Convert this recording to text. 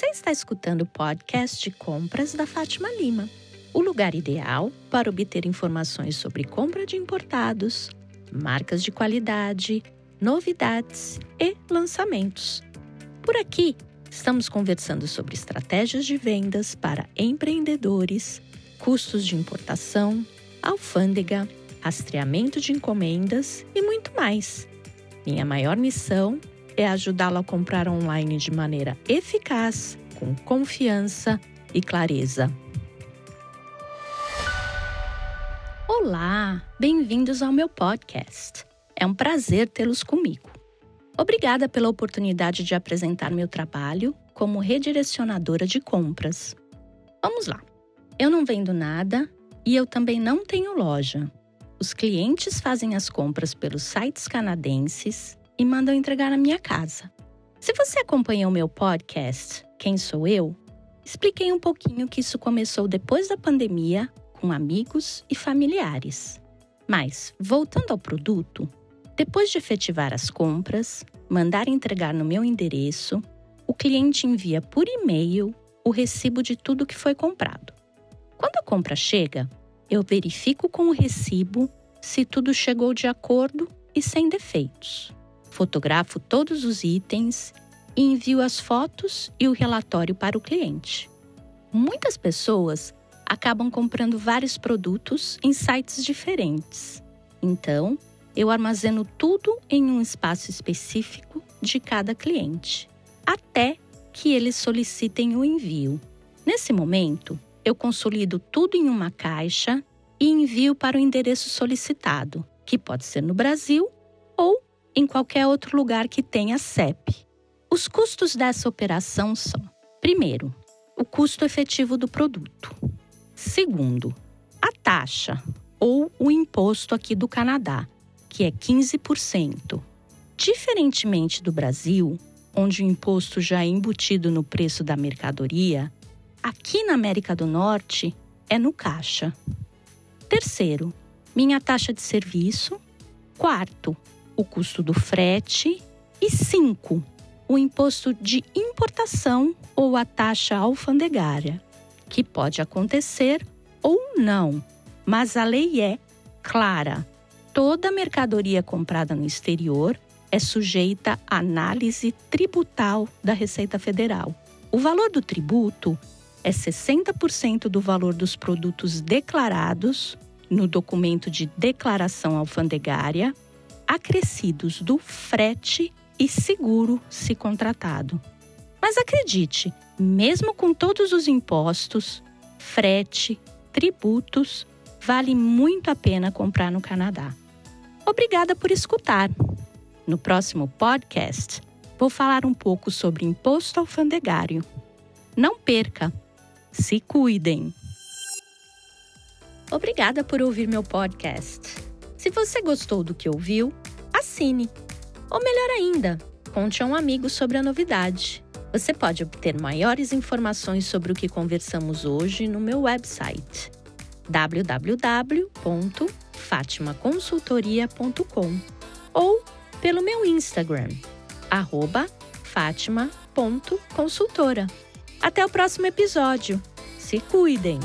está escutando o podcast de compras da Fátima Lima, o lugar ideal para obter informações sobre compra de importados, marcas de qualidade, novidades e lançamentos. Por aqui, estamos conversando sobre estratégias de vendas para empreendedores, custos de importação, alfândega, rastreamento de encomendas e muito mais. Minha maior missão é ajudá-lo a comprar online de maneira eficaz, com confiança e clareza. Olá, bem-vindos ao meu podcast. É um prazer tê-los comigo. Obrigada pela oportunidade de apresentar meu trabalho como redirecionadora de compras. Vamos lá. Eu não vendo nada e eu também não tenho loja. Os clientes fazem as compras pelos sites canadenses e mandam entregar na minha casa. Se você acompanha o meu podcast, Quem Sou Eu? Expliquei um pouquinho que isso começou depois da pandemia, com amigos e familiares. Mas, voltando ao produto, depois de efetivar as compras, mandar entregar no meu endereço, o cliente envia por e-mail o recibo de tudo que foi comprado. Quando a compra chega, eu verifico com o recibo se tudo chegou de acordo e sem defeitos fotografo todos os itens e envio as fotos e o relatório para o cliente. Muitas pessoas acabam comprando vários produtos em sites diferentes. Então, eu armazeno tudo em um espaço específico de cada cliente, até que eles solicitem o envio. Nesse momento, eu consolido tudo em uma caixa e envio para o endereço solicitado, que pode ser no Brasil ou em qualquer outro lugar que tenha CEP. Os custos dessa operação são: primeiro, o custo efetivo do produto. Segundo, a taxa ou o imposto aqui do Canadá, que é 15%. Diferentemente do Brasil, onde o imposto já é embutido no preço da mercadoria, aqui na América do Norte é no caixa. Terceiro, minha taxa de serviço. Quarto, o custo do frete. E 5. O imposto de importação ou a taxa alfandegária, que pode acontecer ou não, mas a lei é clara. Toda mercadoria comprada no exterior é sujeita à análise tributal da Receita Federal. O valor do tributo é 60% do valor dos produtos declarados no documento de declaração alfandegária acrescidos do frete e seguro se contratado. Mas acredite, mesmo com todos os impostos, frete, tributos, vale muito a pena comprar no Canadá. Obrigada por escutar. No próximo podcast, vou falar um pouco sobre imposto alfandegário. Não perca! Se cuidem! Obrigada por ouvir meu podcast. Se você gostou do que ouviu, assine. Ou melhor ainda, conte a um amigo sobre a novidade. Você pode obter maiores informações sobre o que conversamos hoje no meu website www.fatimaconsultoria.com ou pelo meu Instagram, fatima.consultora. Até o próximo episódio. Se cuidem!